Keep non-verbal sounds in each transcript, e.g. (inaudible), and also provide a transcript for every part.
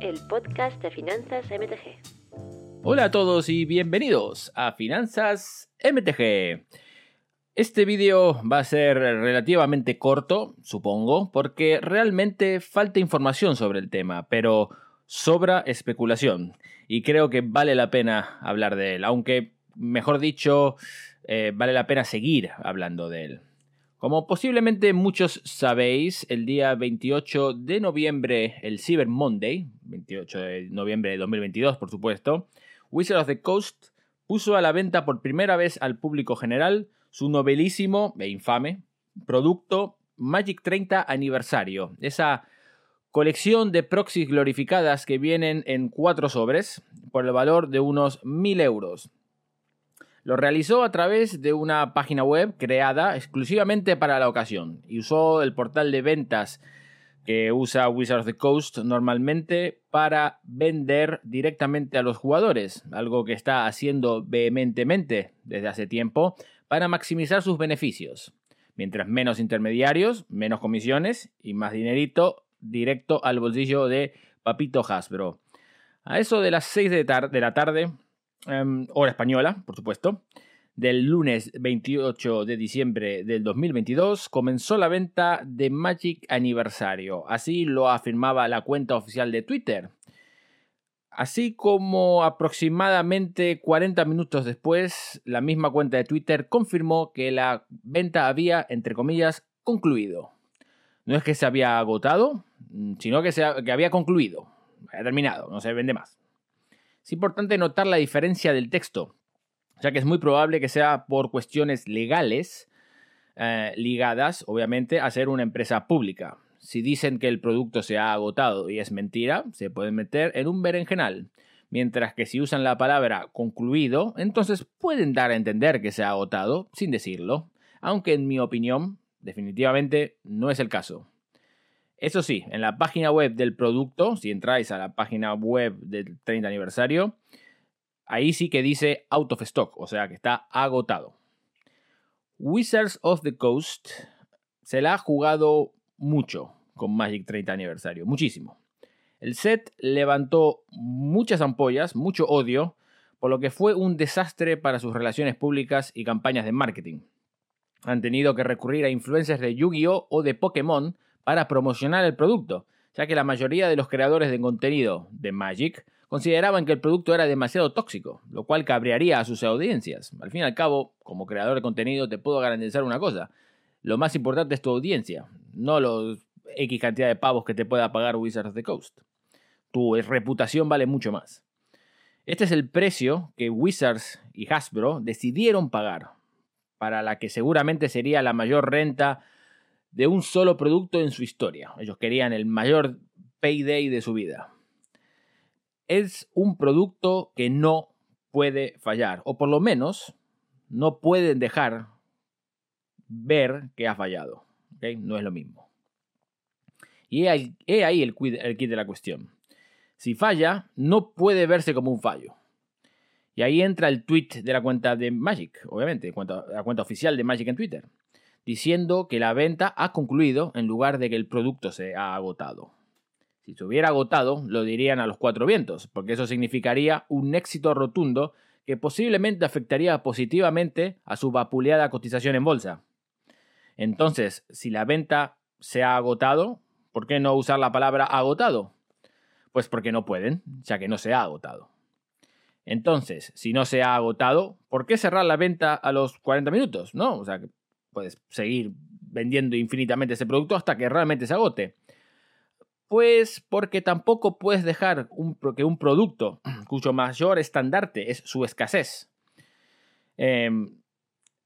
el podcast de Finanzas MTG. Hola a todos y bienvenidos a Finanzas MTG. Este vídeo va a ser relativamente corto, supongo, porque realmente falta información sobre el tema, pero sobra especulación y creo que vale la pena hablar de él, aunque, mejor dicho, eh, vale la pena seguir hablando de él. Como posiblemente muchos sabéis, el día 28 de noviembre, el Cyber Monday, 28 de noviembre de 2022 por supuesto, Wizard of the Coast puso a la venta por primera vez al público general su novelísimo e infame producto Magic 30 Aniversario, esa colección de proxies glorificadas que vienen en cuatro sobres por el valor de unos 1000 euros. Lo realizó a través de una página web creada exclusivamente para la ocasión y usó el portal de ventas que usa Wizards of the Coast normalmente para vender directamente a los jugadores, algo que está haciendo vehementemente desde hace tiempo para maximizar sus beneficios. Mientras menos intermediarios, menos comisiones y más dinerito directo al bolsillo de Papito Hasbro. A eso de las 6 de, de la tarde, Em, hora española, por supuesto, del lunes 28 de diciembre del 2022 comenzó la venta de Magic Aniversario. Así lo afirmaba la cuenta oficial de Twitter. Así como aproximadamente 40 minutos después, la misma cuenta de Twitter confirmó que la venta había, entre comillas, concluido. No es que se había agotado, sino que, se, había concluido, había terminado, no se vende más. Es importante notar la diferencia del texto, ya que es muy probable que sea por cuestiones legales eh, ligadas, obviamente, a ser una empresa pública. Si dicen que el producto se ha agotado y es mentira, se pueden meter en un berenjenal. Mientras que si usan la palabra concluido, entonces pueden dar a entender que se ha agotado sin decirlo, aunque en mi opinión, definitivamente no es el caso. Eso sí, en la página web del producto, si entráis a la página web del 30 aniversario, ahí sí que dice out of stock, o sea que está agotado. Wizards of the Coast se la ha jugado mucho con Magic 30 aniversario, muchísimo. El set levantó muchas ampollas, mucho odio, por lo que fue un desastre para sus relaciones públicas y campañas de marketing. Han tenido que recurrir a influencias de Yu-Gi-Oh o de Pokémon para promocionar el producto, ya que la mayoría de los creadores de contenido de Magic consideraban que el producto era demasiado tóxico, lo cual cabrearía a sus audiencias. Al fin y al cabo, como creador de contenido te puedo garantizar una cosa, lo más importante es tu audiencia, no los X cantidad de pavos que te pueda pagar Wizards of the Coast. Tu reputación vale mucho más. Este es el precio que Wizards y Hasbro decidieron pagar, para la que seguramente sería la mayor renta de un solo producto en su historia. Ellos querían el mayor payday de su vida. Es un producto que no puede fallar, o por lo menos no pueden dejar ver que ha fallado. No es lo mismo. Y he ahí, el, kit de la cuestión. Si falla, no puede verse como un fallo. Y ahí entra el tweet de la cuenta de Magic, obviamente, la cuenta oficial de Magic en Twitter diciendo que la venta ha concluido en lugar de que el producto se ha agotado. Si se hubiera agotado, lo dirían a los cuatro vientos, porque eso significaría un éxito rotundo que posiblemente afectaría positivamente a su vapuleada cotización en bolsa. Entonces, si la venta se ha agotado, ¿por qué no usar la palabra agotado? Pues porque no pueden, ya que no se ha agotado. Entonces, si no se ha agotado, ¿por qué cerrar la venta a los 40 minutos? No, o sea, puedes seguir vendiendo infinitamente ese producto hasta que realmente se agote. Pues porque tampoco puedes dejar que un producto (clears throat) cuyo mayor estandarte es su escasez. Em,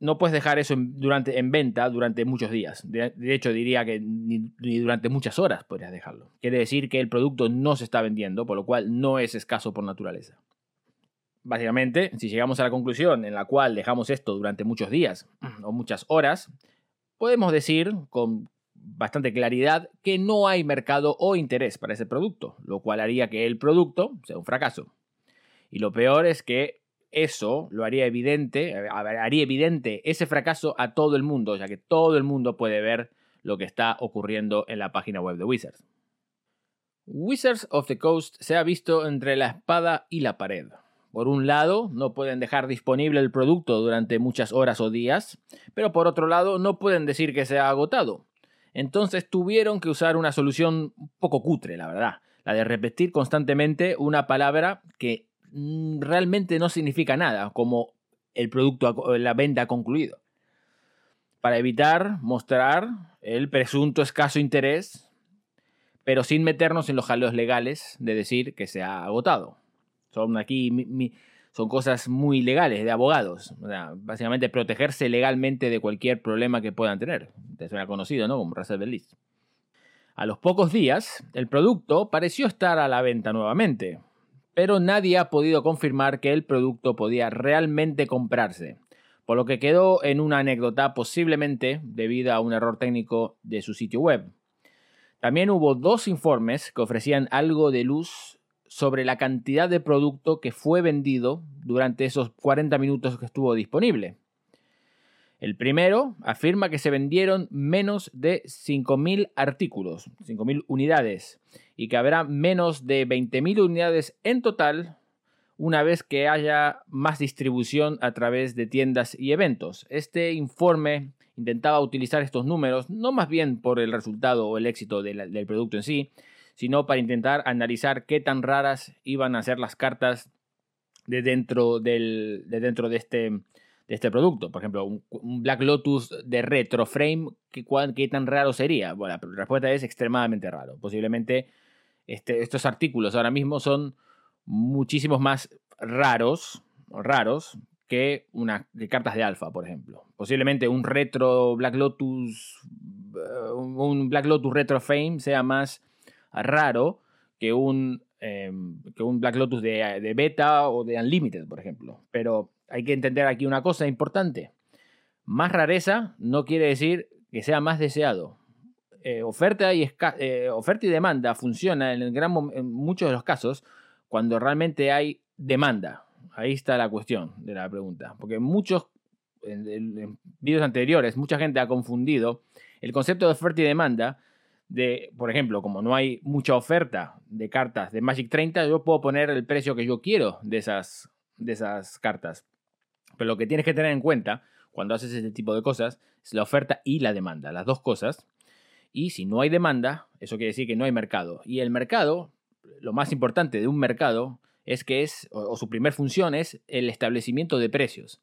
no puedes dejar eso en, durante, en venta durante muchos días. De, hecho, diría que ni, durante muchas horas podrías dejarlo. Quiere decir que el producto no se está vendiendo, por lo cual no es escaso por naturaleza. Básicamente, si llegamos a la conclusión en la cual dejamos esto durante muchos días o muchas horas, podemos decir con bastante claridad que no hay mercado o interés para ese producto, lo cual haría que el producto sea un fracaso. Y lo peor es que eso lo haría evidente, haría evidente ese fracaso a todo el mundo, ya que todo el mundo puede ver lo que está ocurriendo en la página web de Wizards. Wizards of the Coast se ha visto entre la espada y la pared. Por un lado, no pueden dejar disponible el producto durante muchas horas o días, pero por otro lado, no pueden decir que se ha agotado. Entonces tuvieron que usar una solución un poco cutre, la verdad, la de repetir constantemente una palabra que mm, realmente no significa nada, como el producto, la venta ha concluido. Para evitar mostrar el presunto escaso interés pero sin meternos en los jaleos legales de decir que se ha agotado. Son aquí son cosas muy legales de abogados. básicamente protegerse legalmente de cualquier problema que puedan tener. Te suena conocido, ¿no? Como Russell List. A los pocos días, el producto pareció estar a la venta nuevamente, pero nadie ha podido confirmar que el producto podía realmente comprarse, por lo que quedó en una anécdota posiblemente debido a un error técnico de su sitio web. También hubo dos informes que ofrecían algo de luz sobre la cantidad de producto que fue vendido durante esos 40 minutos que estuvo disponible. El primero afirma que se vendieron menos de 5.000 artículos, 5.000 unidades, y que habrá menos de 20.000 unidades en total una vez que haya más distribución a través de tiendas y eventos. Este informe intentaba utilizar estos números no más bien por el resultado o el éxito del producto en sí, sino para intentar analizar qué tan raras iban a ser las cartas de dentro, del, de, dentro de, este, de este producto. Por ejemplo, un, Black Lotus de retro frame, ¿qué, ¿qué, tan raro sería? Bueno, la respuesta es extremadamente raro. Posiblemente este, estos artículos ahora mismo son muchísimos más raros, raros que, una, cartas de alfa, por ejemplo. Posiblemente un retro Black Lotus, eh, un Black Lotus Retro Fame sea más raro que un, em, que un Black Lotus de, beta o de Unlimited, por ejemplo. Pero hay que entender aquí una cosa importante. Más rareza no quiere decir que sea más deseado. Eh, oferta, y eh, oferta y demanda funciona en, el gran en muchos de los casos cuando realmente hay demanda. Ahí está la cuestión de la pregunta. Porque muchos, en, vídeos anteriores, mucha gente ha confundido el concepto de oferta y demanda de, por ejemplo, como no hay mucha oferta de cartas de Magic 30, yo puedo poner el precio que yo quiero de esas, de esas cartas. Pero lo que tienes que tener en cuenta cuando haces este tipo de cosas es la oferta y la demanda, las dos cosas. Y si no hay demanda, eso quiere decir que no hay mercado. Y el mercado, lo más importante de un mercado es que es, o, su primer función es el establecimiento de precios.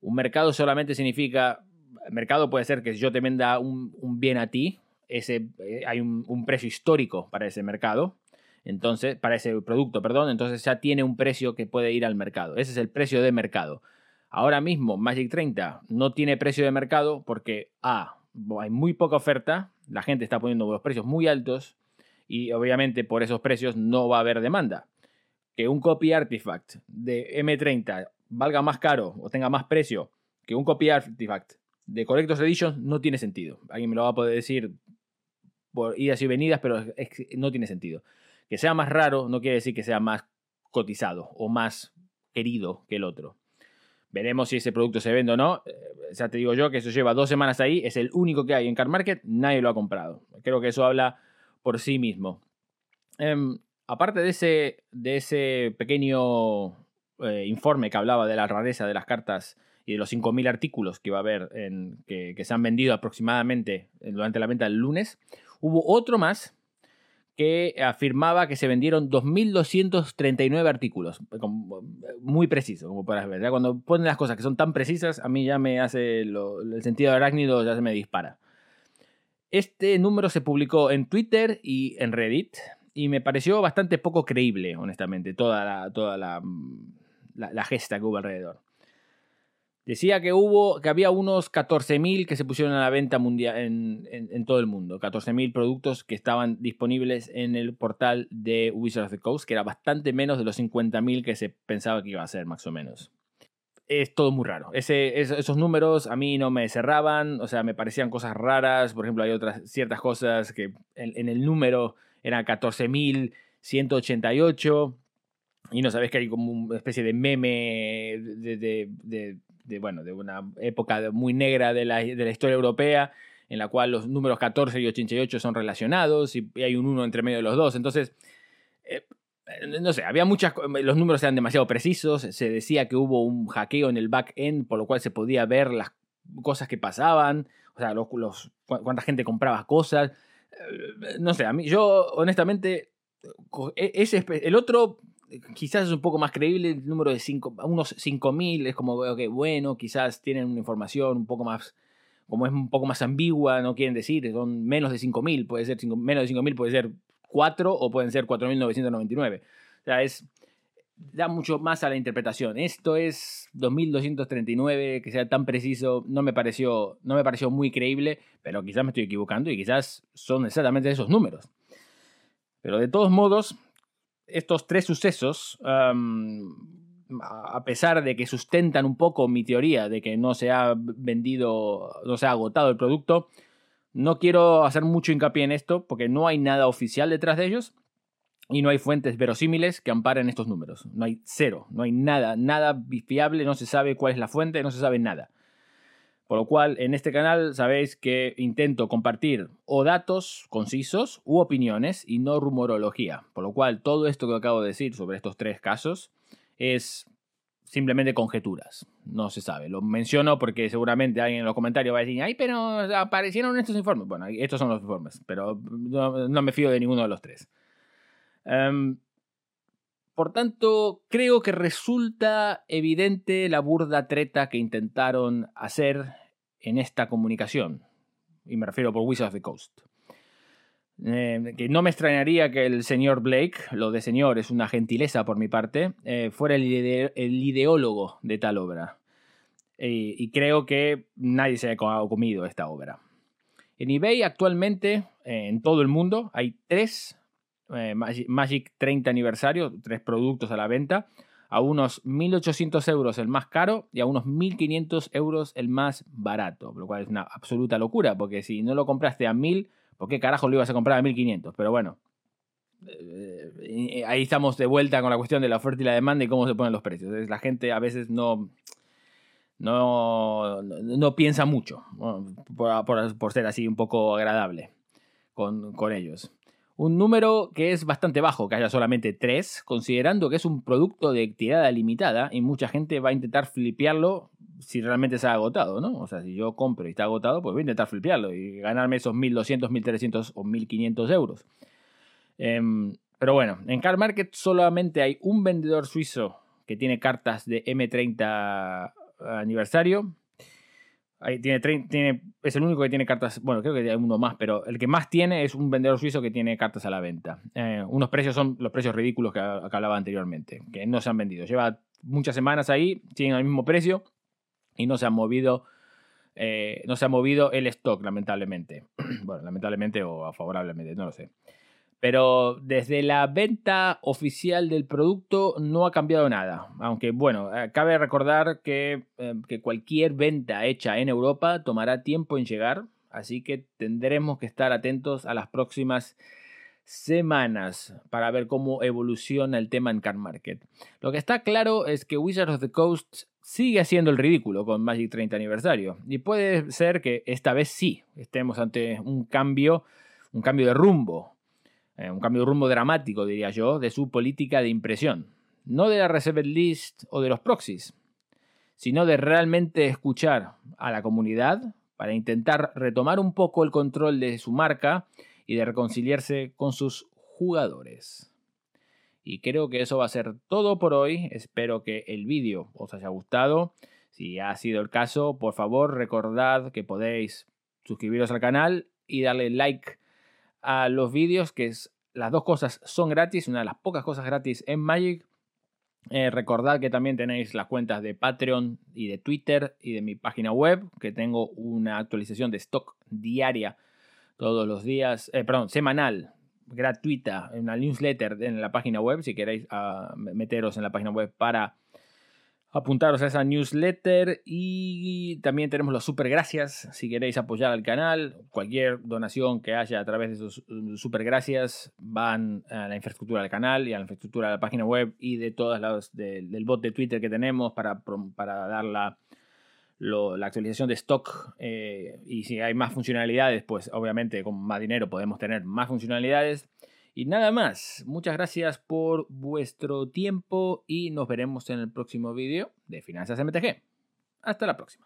Un mercado solamente significa, mercado puede ser que yo te venda un, bien a ti, ese, eh, hay un, precio histórico para ese mercado, entonces, para ese producto, perdón, entonces ya tiene un precio que puede ir al mercado. Ese es el precio de mercado. Ahora mismo Magic 30 no tiene precio de mercado porque A, hay muy poca oferta, la gente está poniendo los precios muy altos y obviamente por esos precios no va a haber demanda que un copy artifact de M30 valga más caro o tenga más precio que un copy artifact de Collector's Edition no tiene sentido. Alguien me lo va a poder decir por idas y venidas, pero no tiene sentido. Que sea más raro no quiere decir que sea más cotizado o más querido que el otro. Veremos si ese producto se vende o no. Eh, ya te digo yo que eso lleva dos semanas ahí, es el único que hay en Car Market, nadie lo ha comprado. Creo que eso habla por sí mismo. Em, aparte de ese, de ese pequeño eh, informe que hablaba de la rareza de las cartas y de los 5.000 artículos que va a haber en, que, se han vendido aproximadamente durante la venta del lunes, hubo otro más que afirmaba que se vendieron 2.239 artículos. Muy preciso, como puedes ver. Cuando ponen las cosas que son tan precisas, a mí ya me hace el sentido de arácnido, ya se me dispara. Este número se publicó en Twitter y en Reddit y me pareció bastante poco creíble, honestamente, toda la, toda la, mm, la, gesta que hubo alrededor. Decía que hubo, que había unos 14.000 que se pusieron a la venta mundial en, todo el mundo. 14.000 productos que estaban disponibles en el portal de Wizards of the Coast, que era bastante menos de los 50.000 que se pensaba que iba a ser, más o menos. Es todo muy raro. Ese, esos números a mí no me cerraban, o sea, me parecían cosas raras. Por ejemplo, hay otras ciertas cosas que en el número eran 14.188. Y no sabes que hay como una especie de meme de, bueno, de una época muy negra de la, historia europea, en la cual los números 14 y 88 son relacionados y hay un 1 entre medio de los dos. Entonces, eh, no sé, había muchas. Los números eran demasiado precisos. Se decía que hubo un hackeo en el back-end, por lo cual se podía ver las cosas que pasaban. O sea, los, cuánta gente compraba cosas. Eh, no sé, a mí, yo honestamente. E, ese, el otro quizás es un poco más creíble, el número de cinco, unos 5.000 es como, que bueno, quizás tienen una información un poco más, como es un poco más ambigua, no quieren decir, son menos de 5.000, puede ser menos de 5.000, puede ser 4 o pueden ser 4.999. O sea, es, da mucho más a la interpretación. Esto es 2.239, que sea tan preciso, no me, pareció, no me pareció muy creíble, pero quizás me estoy equivocando y quizás son exactamente esos números. Pero de todos modos, estos tres sucesos, a pesar de que sustentan un poco mi teoría de que no se ha vendido, no se ha agotado el producto, no quiero hacer mucho hincapié en esto porque no hay nada oficial detrás de ellos y no hay fuentes verosímiles que amparen estos números. No hay cero, no hay nada, nada fiable, no se sabe cuál es la fuente, no se sabe nada. Por lo cual, en este canal sabéis que intento compartir o datos concisos u opiniones y no rumorología. Por lo cual, todo esto que acabo de decir sobre estos tres casos es simplemente conjeturas. No se sabe. Lo menciono porque seguramente alguien en los comentarios va a decir, ay, pero aparecieron estos informes. Bueno, estos son los informes, pero no, me fío de ninguno de los tres. Em, por tanto, creo que resulta evidente la burda treta que intentaron hacer en esta comunicación. Y me refiero por Wizards of the Coast. Eh, que no me extrañaría que el señor Blake, lo de señor es una gentileza por mi parte, eh, fuera el, ideólogo de tal obra. y creo que nadie se ha comido esta obra. En eBay actualmente, eh, en todo el mundo, hay tres eh, Magic 30 aniversario, tres productos a la venta, a unos 1.800 euros el más caro y a unos 1.500 euros el más barato, lo cual es una absoluta locura, porque si no lo compraste a 1.000, ¿por qué carajo lo ibas a comprar a 1.500? Pero bueno, eh, ahí estamos de vuelta con la cuestión de la oferta y la demanda y cómo se ponen los precios. La gente a veces no, no, no piensa mucho, por, ser así un poco agradable con, con ellos. Un número que es bastante bajo, que haya solamente tres, considerando que es un producto de tirada limitada y mucha gente va a intentar flipearlo si realmente se ha agotado, ¿no? O sea, si yo compro y está agotado, pues voy a intentar flipearlo y ganarme esos 1200, 1300 o 1500 euros. Em, pero bueno, en Car Market solamente hay un vendedor suizo que tiene cartas de M30 aniversario tiene, tiene, es el único que tiene cartas, bueno, creo que hay uno más, pero el que más tiene es un vendedor suizo que tiene cartas a la venta. Eh, unos precios son los precios ridículos que, hablaba anteriormente, que no se han vendido. Lleva muchas semanas ahí, siguen al mismo precio y no se han movido. Eh, no se ha movido el stock, lamentablemente. (clears throat) bueno, lamentablemente o favorablemente, no lo sé. Pero desde la venta oficial del producto no ha cambiado nada. Aunque bueno, eh, cabe recordar que, eh, que, cualquier venta hecha en Europa tomará tiempo en llegar. Así que tendremos que estar atentos a las próximas semanas para ver cómo evoluciona el tema en Car Market. Lo que está claro es que Wizards of the Coast sigue haciendo el ridículo con Magic 30 aniversario. Y puede ser que esta vez sí estemos ante un cambio, un cambio de rumbo eh, un cambio de rumbo dramático, diría yo, de su política de impresión. No de la Reserved List o de los proxies, sino de realmente escuchar a la comunidad para intentar retomar un poco el control de su marca y de reconciliarse con sus jugadores. Y creo que eso va a ser todo por hoy. Espero que el vídeo os haya gustado. Si ha sido el caso, por favor recordad que podéis suscribiros al canal y darle like a los vídeos, que es, las dos cosas son gratis, una de las pocas cosas gratis en Magic. Eh, recordad que también tenéis las cuentas de Patreon y de Twitter y de mi página web, que tengo una actualización de stock diaria todos los días, eh, perdón, semanal, gratuita, en una newsletter en la página web, si queréis ah, meteros en la página web para apuntaros a esa newsletter y también tenemos los super gracias si queréis apoyar al canal. Cualquier donación que haya a través de esos uh, super gracias van a la infraestructura del canal y a la infraestructura de la página web y de todas las del bot de Twitter que tenemos para, para dar la, la actualización de stock eh, y si hay más funcionalidades, pues obviamente con más dinero podemos tener más funcionalidades. Y nada más, muchas gracias por vuestro tiempo y nos veremos en el próximo vídeo de Finanzas MTG. Hasta la próxima.